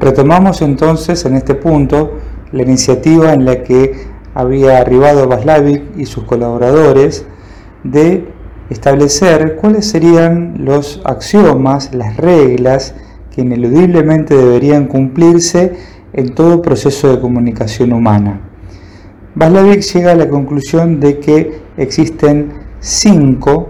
Retomamos entonces en este punto la iniciativa en la que había arribado Vaslavik y sus colaboradores de establecer cuáles serían los axiomas, las reglas que ineludiblemente deberían cumplirse en todo proceso de comunicación humana. Vaslavik llega a la conclusión de que existen cinco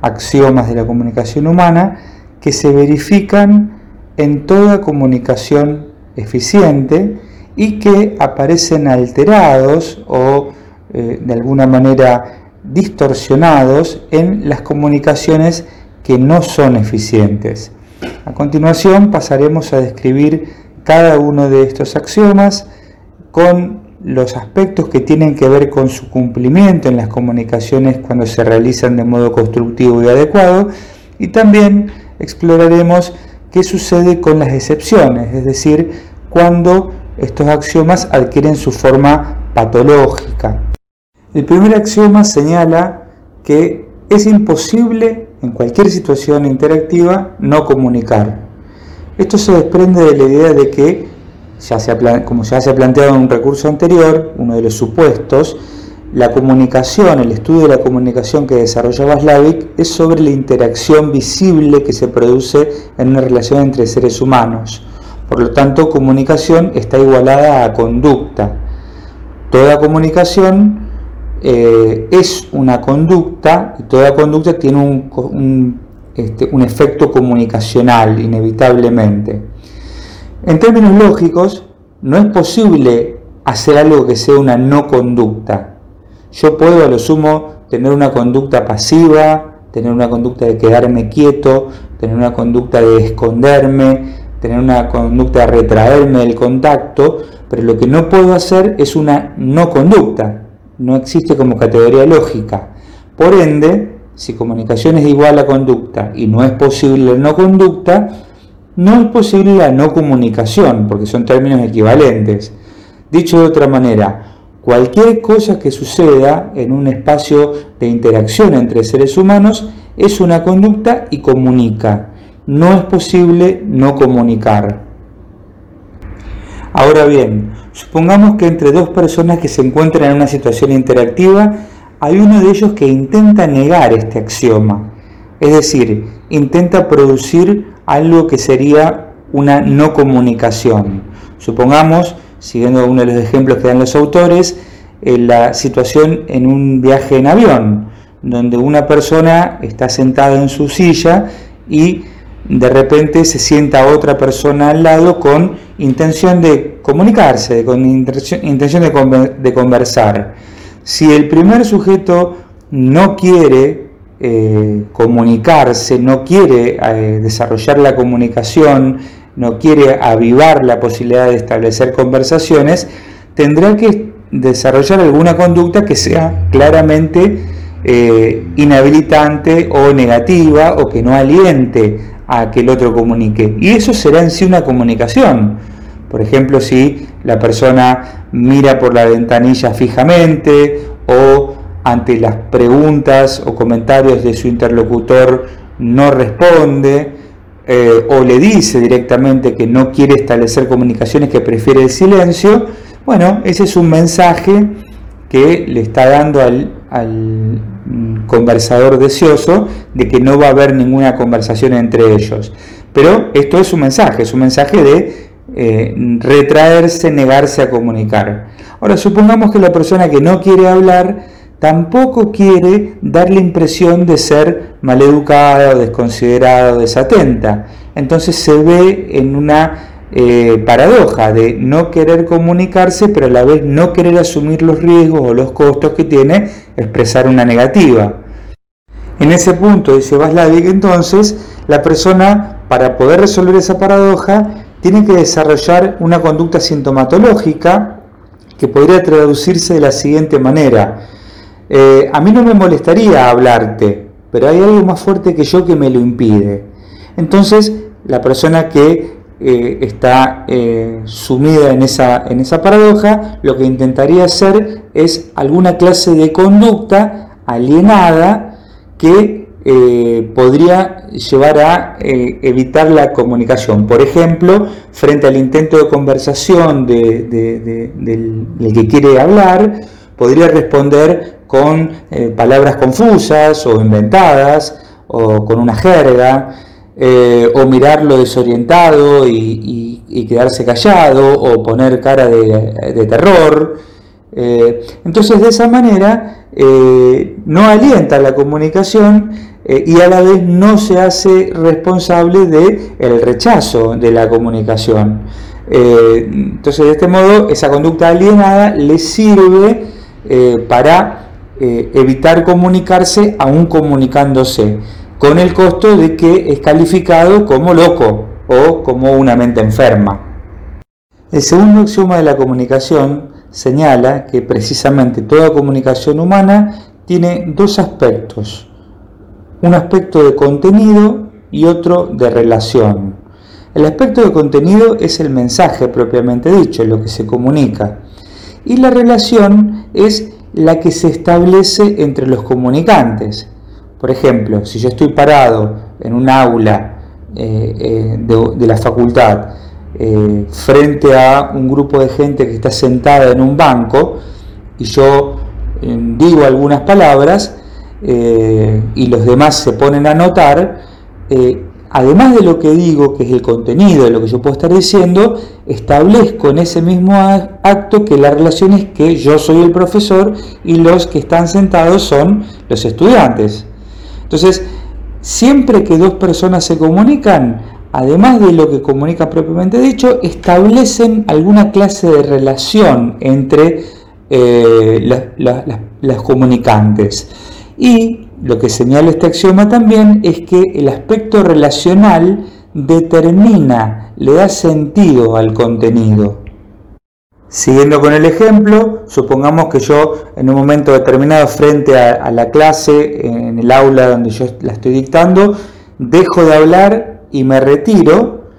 axiomas de la comunicación humana que se verifican en toda comunicación eficiente y que aparecen alterados o eh, de alguna manera distorsionados en las comunicaciones que no son eficientes. A continuación pasaremos a describir cada uno de estos axiomas con los aspectos que tienen que ver con su cumplimiento en las comunicaciones cuando se realizan de modo constructivo y adecuado y también exploraremos qué sucede con las excepciones, es decir, cuando estos axiomas adquieren su forma patológica. El primer axioma señala que es imposible en cualquier situación interactiva no comunicar. Esto se desprende de la idea de que, ya como ya se ha planteado en un recurso anterior, uno de los supuestos, la comunicación, el estudio de la comunicación que desarrolla Vaslavik es sobre la interacción visible que se produce en una relación entre seres humanos. Por lo tanto, comunicación está igualada a conducta. Toda comunicación eh, es una conducta y toda conducta tiene este, un efecto comunicacional, inevitablemente. En términos lógicos, no es posible hacer algo que sea una no conducta. Yo puedo a lo sumo tener una conducta pasiva, tener una conducta de quedarme quieto, tener una conducta de esconderme, tener una conducta de retraerme del contacto, pero lo que no puedo hacer es una no conducta, no existe como categoría lógica. Por ende, si comunicación es igual a conducta y no es posible la no conducta, no es posible la no comunicación, porque son términos equivalentes. Dicho de otra manera, Cualquier cosa que suceda en un espacio de interacción entre seres humanos es una conducta y comunica. No es posible no comunicar. Ahora bien, supongamos que entre dos personas que se encuentran en una situación interactiva, hay uno de ellos que intenta negar este axioma, es decir, intenta producir algo que sería una no comunicación. Supongamos siguiendo uno de los ejemplos que dan los autores, la situación en un viaje en avión, donde una persona está sentada en su silla y de repente se sienta otra persona al lado con intención de comunicarse, con intención de, conversar. Si el primer sujeto no quiere eh, comunicarse, no quiere eh, desarrollar la comunicación, no quiere avivar la posibilidad de establecer conversaciones, tendrá que desarrollar alguna conducta que sea claramente eh, inhabilitante o negativa o que no aliente a que el otro comunique. Y eso será en sí una comunicación. Por ejemplo, si la persona mira por la ventanilla fijamente o ante las preguntas o comentarios de su interlocutor no responde, eh, o le dice directamente que no quiere establecer comunicaciones, que prefiere el silencio, bueno, ese es un mensaje que le está dando al, conversador deseoso de que no va a haber ninguna conversación entre ellos. Pero esto es un mensaje, es un mensaje de eh, retraerse, negarse a comunicar. Ahora, supongamos que la persona que no quiere hablar tampoco quiere dar la impresión de ser maleducada o desconsiderada o desatenta. Entonces se ve en una eh, paradoja de no querer comunicarse, pero a la vez no querer asumir los riesgos o los costos que tiene expresar una negativa. En ese punto, dice Vaslavik, entonces, la persona, para poder resolver esa paradoja, tiene que desarrollar una conducta sintomatológica que podría traducirse de la siguiente manera. Eh, a mí no me molestaría hablarte, pero hay algo más fuerte que yo que me lo impide. Entonces, la persona que eh, está eh, sumida en esa, en esa paradoja, lo que intentaría hacer es alguna clase de conducta alienada que podría llevar a evitar la comunicación. Por ejemplo, frente al intento de conversación del, que quiere hablar, podría responder con eh, palabras confusas o inventadas o con una jerga, o mirarlo desorientado y, quedarse callado o poner cara de terror. entonces de esa manera no alienta la comunicación eh, y a la vez no se hace responsable del el rechazo de la comunicación. Eh, entonces, de este modo, esa conducta alienada le sirve eh, para evitar comunicarse aún comunicándose, con el costo de que es calificado como loco o como una mente enferma. El segundo axioma de la comunicación señala que precisamente toda comunicación humana tiene dos aspectos un aspecto de contenido y otro de relación. El aspecto de contenido es el mensaje propiamente dicho, lo que se comunica. Y la relación es la que se establece entre los comunicantes. Por ejemplo, si yo estoy parado en un aula eh, eh, de, la facultad eh, frente a un grupo de gente que está sentada en un banco y yo digo algunas palabras, y los demás se ponen a notar, además de lo que digo, que es el contenido de lo que yo puedo estar diciendo, establezco en ese mismo acto que la relación es que yo soy el profesor y los que están sentados son los estudiantes. Entonces, siempre que dos personas se comunican, además de lo que comunican propiamente dicho, establecen alguna clase de relación entre eh, las comunicantes. Y lo que señala este axioma también es que el aspecto relacional determina, le da sentido al contenido. Siguiendo con el ejemplo, supongamos que yo en un momento determinado frente a, la clase, en el aula donde yo la estoy dictando, dejo de hablar y me retiro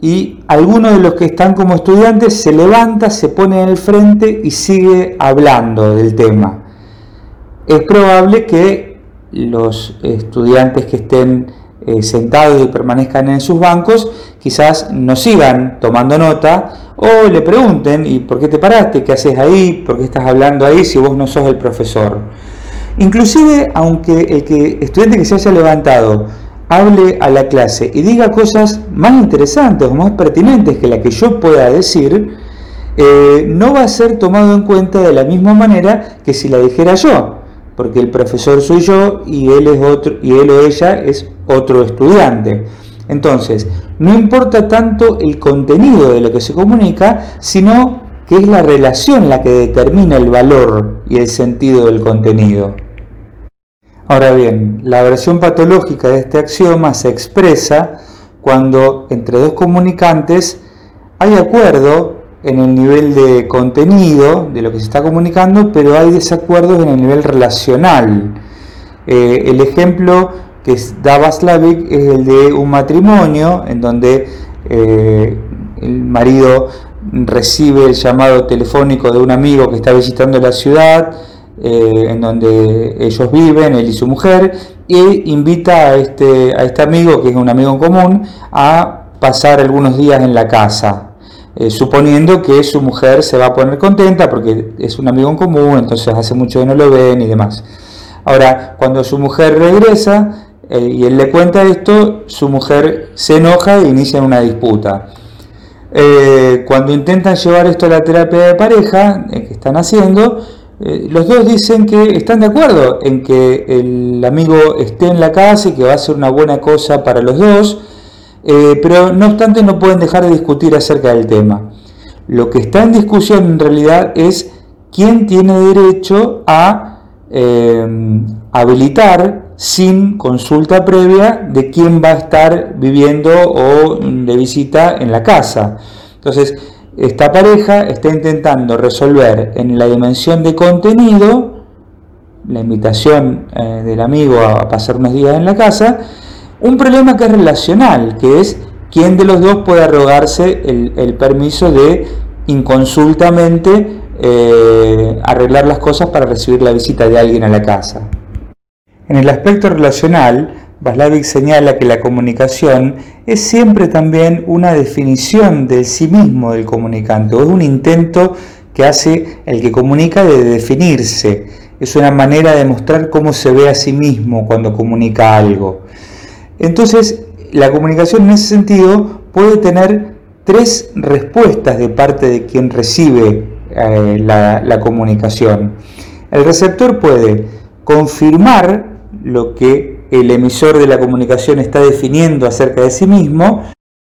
y alguno de los que están como estudiantes se levanta, se pone en el frente y sigue hablando del tema es probable que los estudiantes que estén eh, sentados y permanezcan en sus bancos quizás no sigan tomando nota o le pregunten, ¿y por qué te paraste? ¿Qué haces ahí? ¿Por qué estás hablando ahí si vos no sos el profesor? Inclusive, aunque el que, estudiante que se haya levantado hable a la clase y diga cosas más interesantes o más pertinentes que la que yo pueda decir, eh, no va a ser tomado en cuenta de la misma manera que si la dijera yo porque el profesor soy yo y él es otro y él o ella es otro estudiante. Entonces, no importa tanto el contenido de lo que se comunica, sino que es la relación la que determina el valor y el sentido del contenido. Ahora bien, la versión patológica de este axioma se expresa cuando entre dos comunicantes hay acuerdo en el nivel de contenido de lo que se está comunicando, pero hay desacuerdos en el nivel relacional. Eh, el ejemplo que da Vaslavic es el de un matrimonio en donde eh, el marido recibe el llamado telefónico de un amigo que está visitando la ciudad, eh, en donde ellos viven, él y su mujer, e invita a este, a este amigo, que es un amigo en común, a pasar algunos días en la casa. Eh, suponiendo que su mujer se va a poner contenta porque es un amigo en común, entonces hace mucho que no lo ven y demás. Ahora, cuando su mujer regresa eh, y él le cuenta esto, su mujer se enoja e inicia una disputa. Eh, cuando intentan llevar esto a la terapia de pareja que están haciendo, los dos dicen que están de acuerdo en que el amigo esté en la casa y que va a ser una buena cosa para los dos, eh, pero no obstante no pueden dejar de discutir acerca del tema. Lo que está en discusión en realidad es quién tiene derecho a eh, habilitar sin consulta previa de quién va a estar viviendo o de visita en la casa. Entonces, esta pareja está intentando resolver en la dimensión de contenido la invitación eh, del amigo a pasar unos días en la casa un problema que es relacional, que es quién de los dos puede arrogarse el, permiso de inconsultamente eh, arreglar las cosas para recibir la visita de alguien a la casa. En el aspecto relacional, Vaslavik señala que la comunicación es siempre también una definición del sí mismo del comunicante, o es un intento que hace el que comunica de definirse. Es una manera de mostrar cómo se ve a sí mismo cuando comunica algo. Entonces, la comunicación en ese sentido puede tener tres respuestas de parte de quien recibe eh, la, la comunicación. El receptor puede confirmar lo que el emisor de la comunicación está definiendo acerca de sí mismo,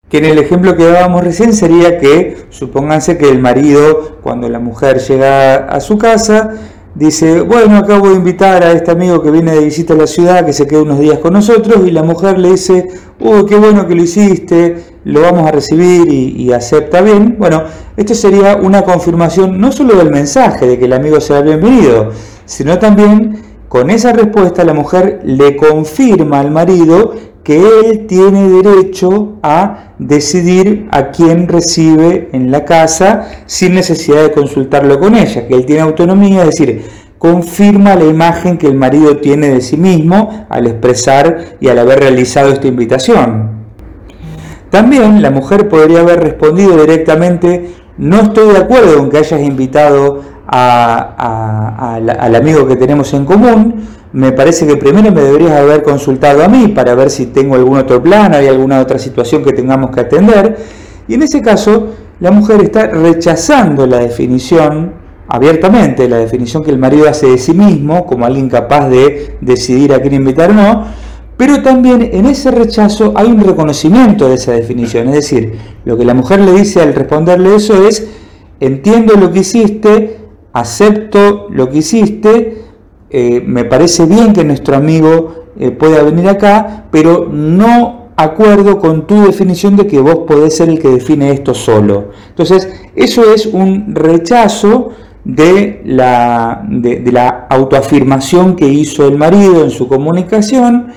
que en el ejemplo que dábamos recién sería que, supónganse que el marido, cuando la mujer llega a su casa, dice, bueno, acabo de invitar a este amigo que viene de visita a la ciudad, que se quede unos días con nosotros, y la mujer le dice, uy, qué bueno que lo hiciste, lo vamos a recibir y, y, acepta bien. Bueno, esto sería una confirmación no solo del mensaje de que el amigo sea bienvenido, sino también con esa respuesta la mujer le confirma al marido que él tiene derecho a decidir a quién recibe en la casa sin necesidad de consultarlo con ella, que él tiene autonomía, es decir, confirma la imagen que el marido tiene de sí mismo al expresar y al haber realizado esta invitación. También la mujer podría haber respondido directamente, no estoy de acuerdo con que hayas invitado al amigo que tenemos en común, me parece que primero me deberías haber consultado a mí para ver si tengo algún otro plan, hay alguna otra situación que tengamos que atender. Y en ese caso, la mujer está rechazando la definición abiertamente, la definición que el marido hace de sí mismo, como alguien capaz de decidir a quién invitar o no, pero también en ese rechazo hay un reconocimiento de esa definición. Es decir, lo que la mujer le dice al responderle eso es, entiendo lo que hiciste, acepto lo que hiciste, eh, me parece bien que nuestro amigo eh, pueda venir acá, pero no acuerdo con tu definición de que vos podés ser el que define esto solo. Entonces, eso es un rechazo de la, de, la autoafirmación que hizo el marido en su comunicación.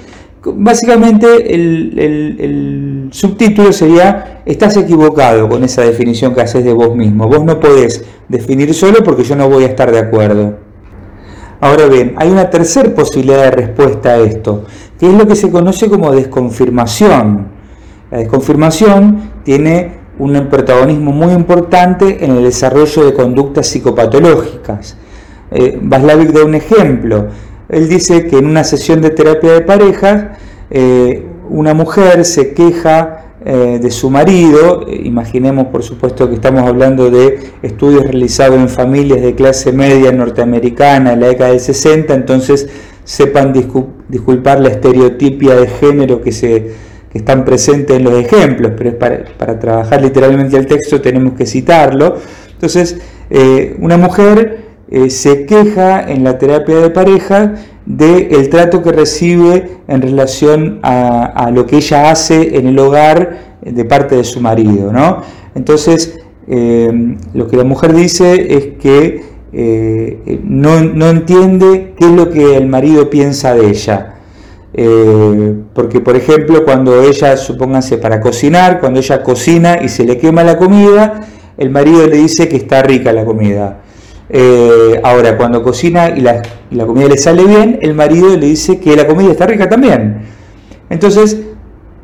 Básicamente el, subtítulo sería, estás equivocado con esa definición que haces de vos mismo. Vos no podés definir solo porque yo no voy a estar de acuerdo. Ahora bien, hay una tercera posibilidad de respuesta a esto, que es lo que se conoce como desconfirmación. La desconfirmación tiene un protagonismo muy importante en el desarrollo de conductas psicopatológicas. Eh, da un ejemplo. Él dice que en una sesión de terapia de parejas, eh, una mujer se queja eh, de su marido, imaginemos por supuesto que estamos hablando de estudios realizados en familias de clase media norteamericana en la década del 60, entonces sepan disculpar la estereotipia de género que, se, que están presentes en los ejemplos, pero es para, trabajar literalmente el texto tenemos que citarlo. Entonces, eh, una mujer eh, se queja en la terapia de pareja del trato que recibe en relación a, lo que ella hace en el hogar de parte de su marido. ¿no? Entonces, eh, lo que la mujer dice es que eh, no, entiende qué es lo que el marido piensa de ella. Eh, porque, por ejemplo, cuando ella, supónganse, para cocinar, cuando ella cocina y se le quema la comida, el marido le dice que está rica la comida. Eh, ahora, cuando cocina y la, comida le sale bien, el marido le dice que la comida está rica también. Entonces,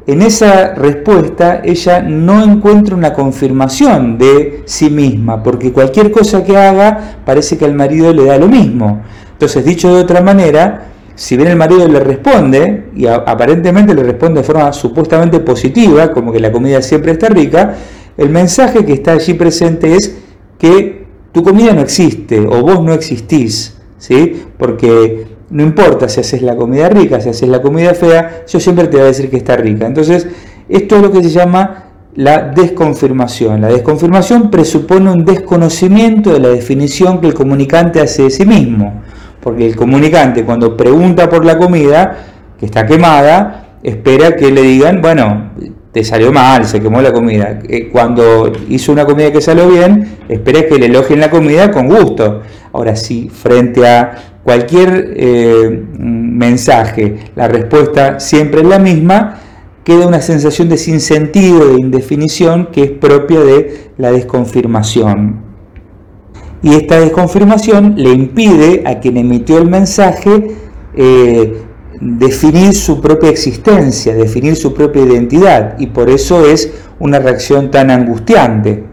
en esa respuesta ella no encuentra una confirmación de sí misma, porque cualquier cosa que haga parece que al marido le da lo mismo. Entonces, dicho de otra manera, si bien el marido le responde, y aparentemente le responde de forma supuestamente positiva, como que la comida siempre está rica, el mensaje que está allí presente es que tu comida no existe o vos no existís, ¿sí? Porque no importa si haces la comida rica, si haces la comida fea, yo siempre te voy a decir que está rica. Entonces, esto es lo que se llama la desconfirmación. La desconfirmación presupone un desconocimiento de la definición que el comunicante hace de sí mismo. Porque el comunicante cuando pregunta por la comida que está quemada, espera que le digan, bueno, salió mal, se quemó la comida. Eh, cuando hizo una comida que salió bien, esperes que le elogien la comida con gusto. Ahora sí, frente a cualquier eh, mensaje, la respuesta siempre es la misma, queda una sensación de sinsentido, de indefinición, que es propia de la desconfirmación. Y esta desconfirmación le impide a quien emitió el mensaje eh, definir su propia existencia, definir su propia identidad y por eso es una reacción tan angustiante.